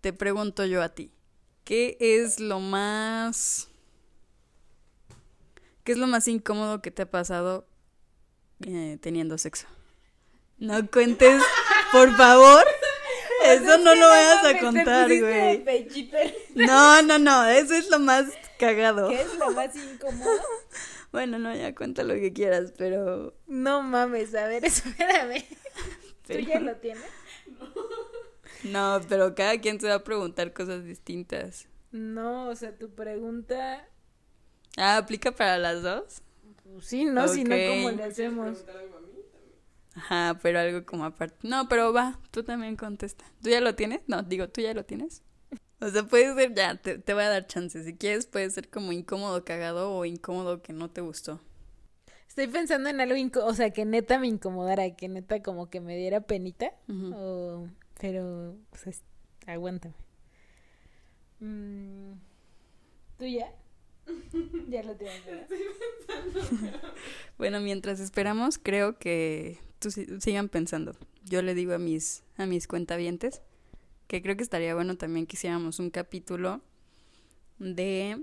te pregunto yo a ti, ¿qué es lo más ¿Qué es lo más incómodo que te ha pasado eh, teniendo sexo? No cuentes, por favor. Eso no lo vayas a contar, güey. No, no, no, eso es lo más cagado. ¿Qué es lo más incómodo? Bueno, no, ya cuenta lo que quieras, pero... No mames, a ver, espérame. ¿Tú ya pero- lo tienes? No, pero cada quien se va a preguntar cosas distintas. No, o sea, tu pregunta... Ah, ¿aplica para las dos? Pues sí, ¿no? Si no, Ok. ¿cómo le hacemos? Ajá, pero algo como aparte. No, pero va, tú también contesta. ¿Tú ya lo tienes? No, digo, ¿tú ya lo tienes? O sea, puede ser, ya, te, te voy a dar chance. Si quieres, puede ser como incómodo cagado o incómodo que no te gustó. Estoy pensando en algo, inco- o sea, que neta me incomodara, que neta como que me diera penita. O- Pero, pues, es- aguántame. Mm, ¿Tú ya? ya lo tienes. Bueno, mientras esperamos, creo que tú si- sigan pensando. Yo le digo a mis, a mis cuentavientes que creo que estaría bueno también que hiciéramos un capítulo de,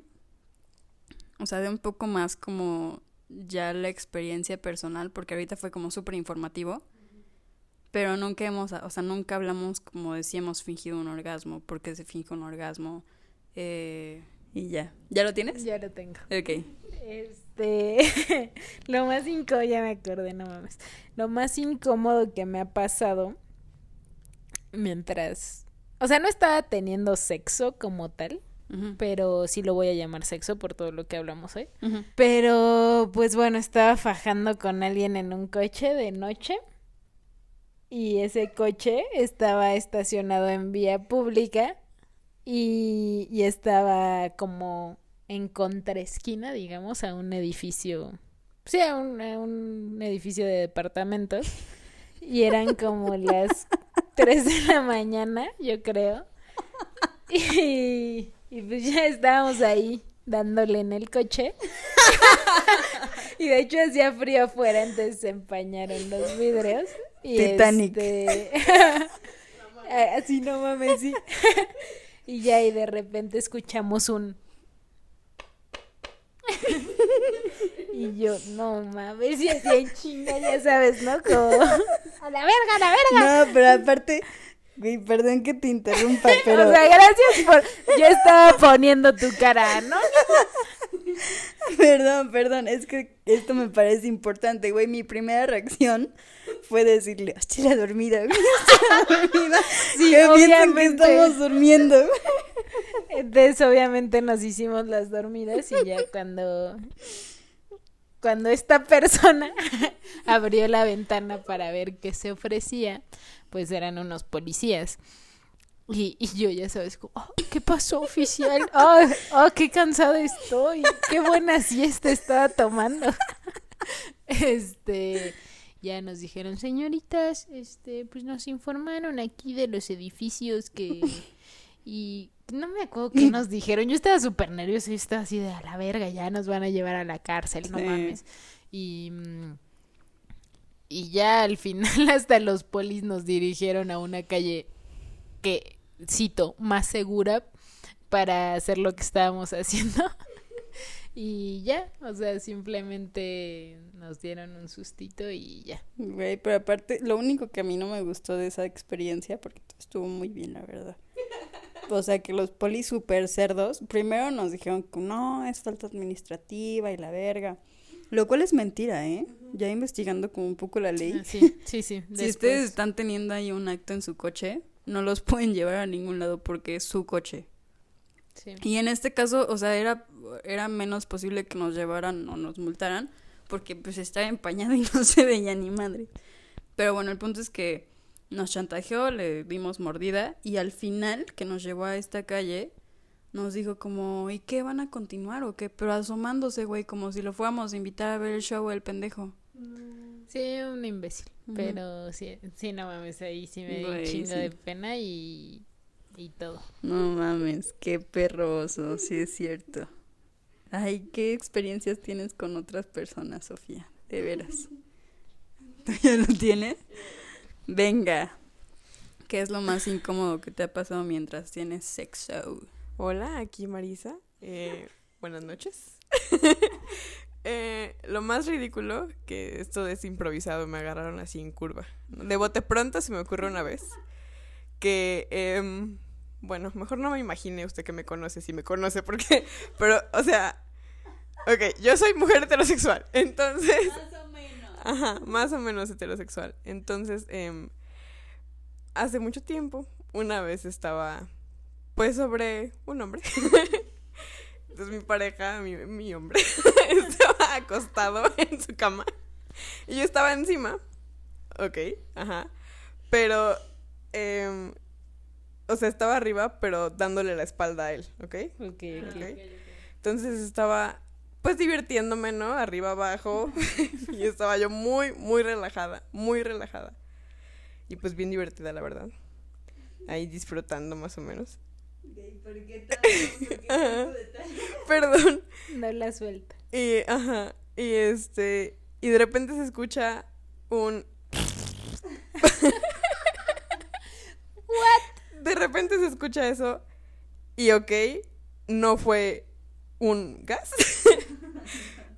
o sea, de un poco más como ya la experiencia personal, porque ahorita fue como súper informativo, pero nunca hemos, o sea, nunca hablamos como de si hemos fingido un orgasmo, porque se finge un orgasmo, eh, y ya. ¿Ya lo tienes? Ya lo tengo. Ok. Este, lo más incómodo, ya me acordé, no mames. Lo más incómodo que me ha pasado mientras, o sea, no estaba teniendo sexo como tal, pero sí lo voy a llamar sexo por todo lo que hablamos hoy. Pero, pues bueno, estaba fajando con alguien en un coche de noche y ese coche estaba estacionado en vía pública y, y estaba como en contraesquina, digamos, a un edificio, sí, a un, a un edificio de departamentos y eran como las 3 de la mañana, yo creo. Y, y pues ya estábamos ahí dándole en el coche. y de hecho hacía frío afuera, entonces se empañaron los vidrios. Y Titanic. este, Así no mames, sí. y ya y de repente escuchamos un... y yo, no mames, y así en chinga, ya sabes, ¿no? Como... A la verga, a la verga. No, pero aparte, güey, perdón que te interrumpa, pero O sea, gracias por... Yo estaba poniendo tu cara, ¿no? perdón, perdón, es que esto me parece importante, güey. Mi primera reacción fue decirle, hostia, la dormida, güey, la dormida. Sí, que piensan que obviamente. estamos durmiendo. Entonces, obviamente, nos hicimos las dormidas y ya cuando... Cuando esta persona abrió la ventana para ver qué se ofrecía, pues eran unos policías. Y, yo ya sabes, como, "Oh, ¿qué pasó, oficial? Oh, oh, qué cansada estoy. Qué buena siesta estaba tomando. Este, ya nos dijeron, señoritas, este, pues nos informaron aquí de los edificios que... Y no me acuerdo qué nos dijeron. Yo estaba súper nerviosa. Yo estaba así de a la verga, ya nos van a llevar a la cárcel, no Sí. mames. Y, mm, y ya al final hasta los polis nos dirigieron a una calle que, cito, más segura para hacer lo que estábamos haciendo. Y ya, o sea, simplemente nos dieron un sustito y ya. Güey, pero aparte, lo único que a mí no me gustó de esa experiencia, porque estuvo muy bien, la verdad. O sea, que los polis super cerdos, primero nos dijeron que no, es falta administrativa y la verga. Lo cual es mentira, ¿eh? Ya investigando como un poco la ley. Ah, Sí, sí, sí. Si después. ustedes están teniendo ahí un acto en su coche, no los pueden llevar a ningún lado porque es su coche. Sí. Y en este caso, o sea, era, era menos posible que nos llevaran o nos multaran porque pues estaba empañado y no se veía ni madre. Pero bueno, el punto es que nos chantajeó, le dimos mordida y al final que nos llevó a esta calle nos dijo como, ¿y qué van a continuar o qué? Pero asomándose, güey, como si lo fuéramos a invitar a ver el show el pendejo. Sí, un imbécil. Pero sí, sí, no mames, ahí sí me dio un chingo sí. de pena y, y todo. No mames, qué perroso, sí es cierto. Ay, ¿qué experiencias tienes con otras personas, Sofía? De veras. ¿Tú ya lo tienes? Venga. ¿Qué es lo más incómodo que te ha pasado mientras tienes sexo? Hola, aquí Marisa. Eh, buenas noches. eh, lo más ridículo, que esto es improvisado, me agarraron así en curva. De bote pronto se me ocurre una vez que, em, bueno, mejor no me imagine usted que me conoce, si me conoce, porque, pero, o sea, ok, yo soy mujer heterosexual, entonces... Ajá, más o menos heterosexual. Entonces, em, hace mucho tiempo, una vez estaba, pues, sobre un hombre. Entonces mi pareja, mi, mi hombre, estaba acostado en su cama. Y yo estaba encima. Ok, ajá. Pero, em, o sea, estaba arriba, pero dándole la espalda a él, ¿ok? Ok, ok. Ok. Entonces estaba pues divirtiéndome, ¿no? Arriba, abajo. y estaba yo muy, muy relajada, muy relajada. Y pues bien divertida, la verdad. Ahí disfrutando más o menos. ¿Por qué tanto? ¿Por qué tanto detalle? Perdón. No la suelta. Y, ajá. Y este. Y de repente se escucha un. ¿What? De repente se escucha eso. Y ok, no fue un gas.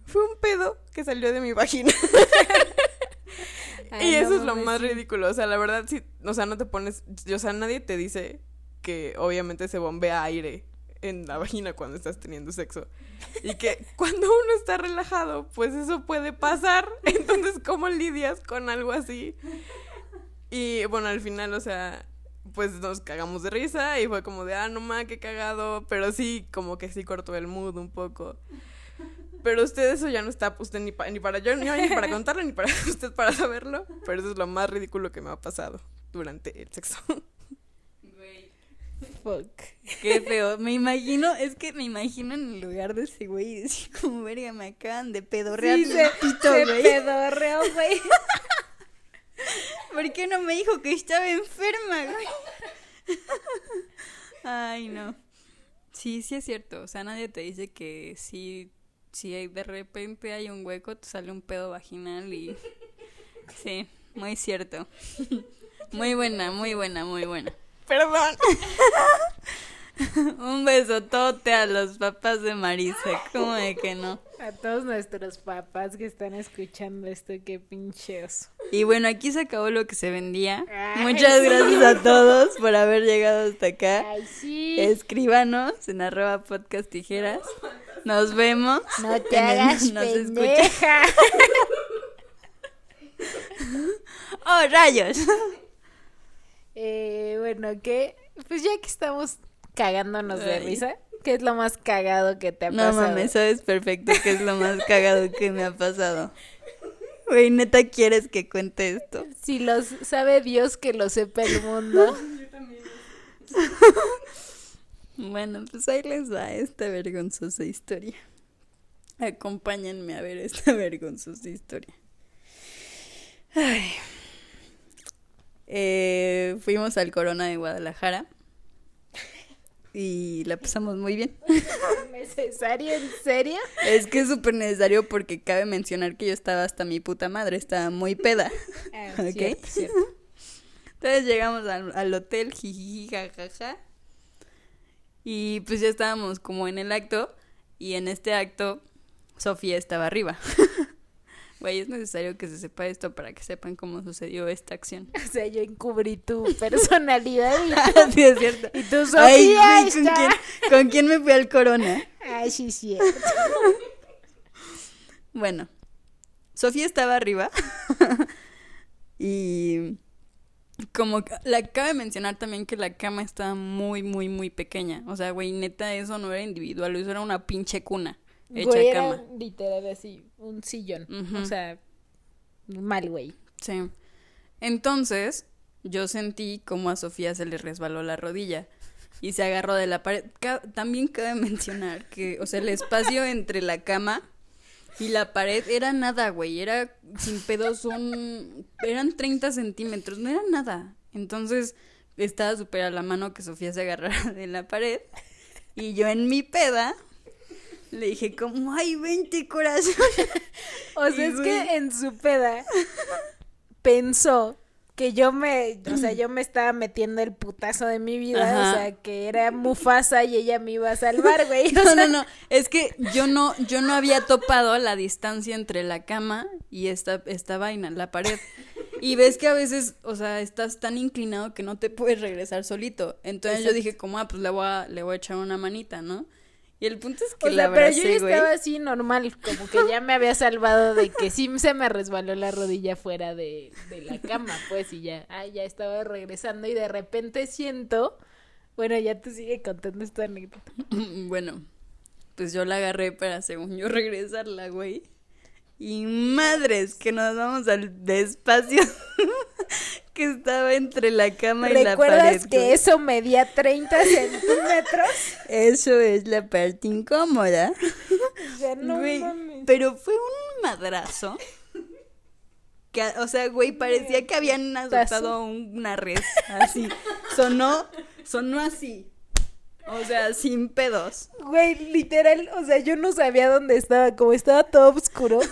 Fue un pedo que salió de mi vagina. Ay, y eso no es lo mames, más ridículo. O sea, la verdad, sí. O sea, no te pones. O sea, nadie te dice que obviamente se bombea aire en la vagina cuando estás teniendo sexo. Y que cuando uno está relajado, pues eso puede pasar. Entonces, ¿cómo lidias con algo así? Y bueno, al final, o sea, pues nos cagamos de risa y fue como de, ah, no ma, qué cagado. Pero sí, como que sí cortó el mood un poco. Pero usted eso ya no está, usted ni, pa- ni para yo, ni, ni para contarlo, ni para usted para saberlo. Pero eso es lo más ridículo que me ha pasado durante el sexo. Güey, Fuck. qué feo. Me imagino, es que me imagino en el lugar de ese güey y decir como, verga, me acaban de pedorrear Sí, se, pito, se güey. pedorreó, güey. ¿Por qué no me dijo que estaba enferma, güey? Ay, no. Sí, sí es cierto. O sea, nadie te dice que si, si hay- de repente hay un hueco, te sale un pedo vaginal y... Sí, muy cierto. Muy buena, muy buena, muy buena. Perdón. Un besotote a los papás de Marisa. ¿Cómo de que no? A todos nuestros papás que están escuchando esto, qué pinche oso. Y bueno, aquí se acabó lo que se vendía. Ay, Muchas sí. gracias a todos por haber llegado hasta acá. Ay, sí. Escríbanos en arroba podcast tijeras. Nos vemos. No te en el- hagas nos pendeja. ¡Oh, rayos! Eh, bueno, ¿qué? Pues ya que estamos cagándonos de risa, ¿qué es lo más cagado que te ha No pasado? mames, sabes perfecto que es lo más cagado que me ha pasado. Güey, neta, ¿quieres que cuente esto? Si los sabe Dios que lo sepa el mundo. Bueno, pues ahí les va esta vergonzosa historia. Acompáñenme a ver esta vergonzosa historia. Ay. Eh, fuimos al Corona de Guadalajara y la pasamos muy bien. ¿Necesario? ¿En serio? Es que es súper necesario porque cabe mencionar que yo estaba hasta mi puta madre, estaba muy peda. Ah, Ok. cierto, cierto. Entonces llegamos al, al hotel, jijiji, jajaja. Y pues ya estábamos como en el acto. Y en este acto, Sofía estaba arriba. Güey, es necesario que se sepa esto para que sepan cómo sucedió esta acción. O sea, yo encubrí tu personalidad y, Así es cierto. y tu Ay, Sofía güey, ¿con está... quién, ¿con quién me fui al corona? Ay, sí, cierto. Bueno, Sofía estaba arriba y como la cabe mencionar también que la cama estaba muy, muy, muy pequeña. O sea, güey, neta, eso no era individual, eso era una pinche cuna hecha Güey, era cama. literal así, un sillón. O sea, mal, güey. Sí. Entonces, yo sentí como a Sofía se le resbaló la rodilla y se agarró de la pared. Ca- también cabe mencionar que, o sea, el espacio entre la cama y la pared era nada, güey. Era sin pedos, un. Eran 30 centímetros, no era nada. Entonces, estaba súper a la mano que Sofía se agarrara de la pared. Y yo en mi peda le dije, como, ay, 20 corazones. O sea, Y, es güey. que en su peda pensó que yo me, o sea, yo me estaba metiendo el putazo de mi vida, Ajá. o sea, que era Mufasa y ella me iba a salvar, güey. No, sea, no, no. Es que yo no, yo no había topado la distancia entre la cama y esta, esta vaina, la pared. Y ves que a veces, o sea, estás tan inclinado que no te puedes regresar solito. Entonces yo dije, como, ah, pues le voy a, le voy a echar una manita, ¿no? Y el punto es que O la sea, pero abracé, yo ya güey. estaba así normal, como que ya me había salvado de que sí se me resbaló la rodilla fuera de, de la cama, pues, y ya, ah, ya estaba regresando y de repente siento, bueno, ya tú sigue contando esta anécdota. Bueno, pues yo la agarré para, según yo, regresarla, güey. Y madres, que nos vamos al despacio que estaba entre la cama y la ¿Recuerdas pared. que güey. eso medía 30 centímetros? Eso es la parte incómoda. Sea, no Güey, mames. pero fue un madrazo. Que, o sea, güey, parecía que habían adoptado una red. Así. Sonó, sonó así. O sea, sin pedos. Güey, literal, o sea, yo no sabía dónde estaba, como estaba todo oscuro.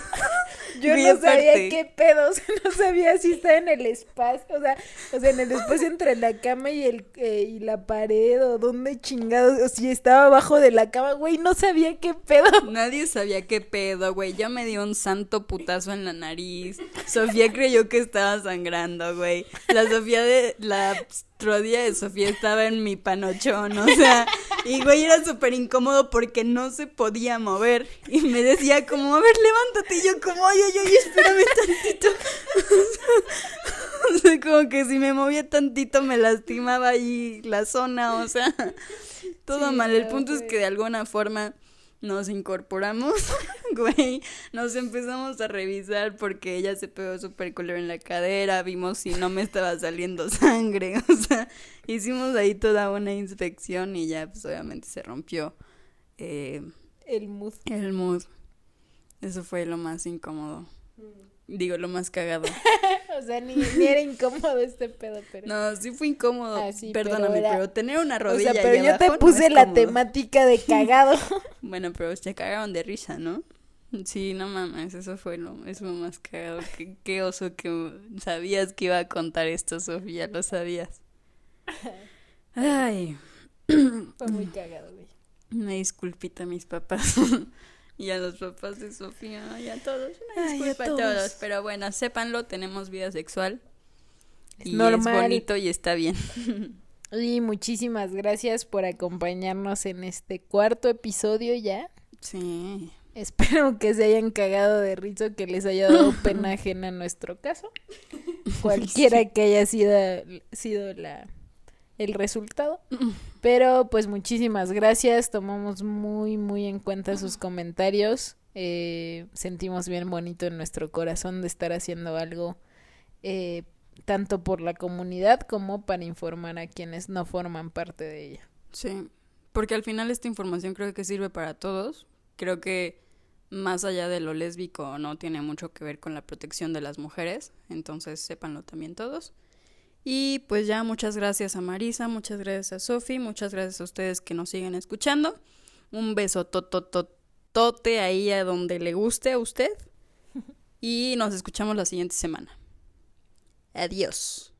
Yo no sabía qué pedo, o sea, no sabía si estaba en el espacio, o sea, o sea, en el espacio entre la cama y el eh, y la pared o dónde chingados, o si estaba abajo de la cama, güey, no sabía qué pedo. Nadie sabía qué pedo, güey. Yo me dio un santo putazo en la nariz. Sofía creyó que estaba sangrando, güey. La Sofía de. La rodilla de Sofía estaba en mi panochón, o sea. Y, güey, era súper incómodo porque no se podía mover. Y me decía, como, a ver, levántate. Y yo, como, ay, ay, ay, espérame tantito. O sea, como que si me movía tantito me lastimaba ahí la zona, o sea. Todo Sí, mal. El punto es que de alguna forma nos incorporamos, güey, nos empezamos a revisar porque ella se pegó súper culero en la cadera, vimos si no me estaba saliendo sangre, o sea, hicimos ahí toda una inspección y ya pues obviamente se rompió eh, El mood. el mood. Eso fue lo más incómodo. Digo, lo más cagado. O sea, ni, ni era incómodo este pedo, pero. No, sí fue incómodo. Ah, sí, Perdóname, pero, era- tener una o rodilla sea, pero yo te abajo puse la temática de cagado. Bueno, pero se cagaron de risa, ¿no? Sí, no mames, eso fue lo, eso lo más cagado. Qué, qué oso que sabías que iba a contar esto, Sofía, lo sabías. Ay, Fue muy cagado, güey. una disculpita a mis papás. y a los papás de Sofía, y a todos. Una Ay, a disculpa a todos. Pero bueno, sépanlo, tenemos vida sexual. Y normal. es bonito y está bien. Y muchísimas gracias por acompañarnos en este cuarto episodio ya. Sí. Espero que se hayan cagado de risa, que les haya dado pena ajena en nuestro caso. Cualquiera que haya sido, sido la, el resultado. Pero pues muchísimas gracias, tomamos muy, muy en cuenta sus comentarios. Eh, sentimos bien bonito en nuestro corazón de estar haciendo algo eh, tanto por la comunidad como para informar a quienes no forman parte de ella. Sí, porque al final esta información creo que sirve para todos. Creo que más allá de lo lésbico no tiene mucho que ver con la protección de las mujeres, entonces sépanlo también todos. Y pues ya muchas gracias a Marisa, muchas gracias a Sofi, muchas gracias a ustedes que nos siguen escuchando. Un beso totototote ahí a donde le guste a usted. Y nos escuchamos la siguiente semana. Adiós.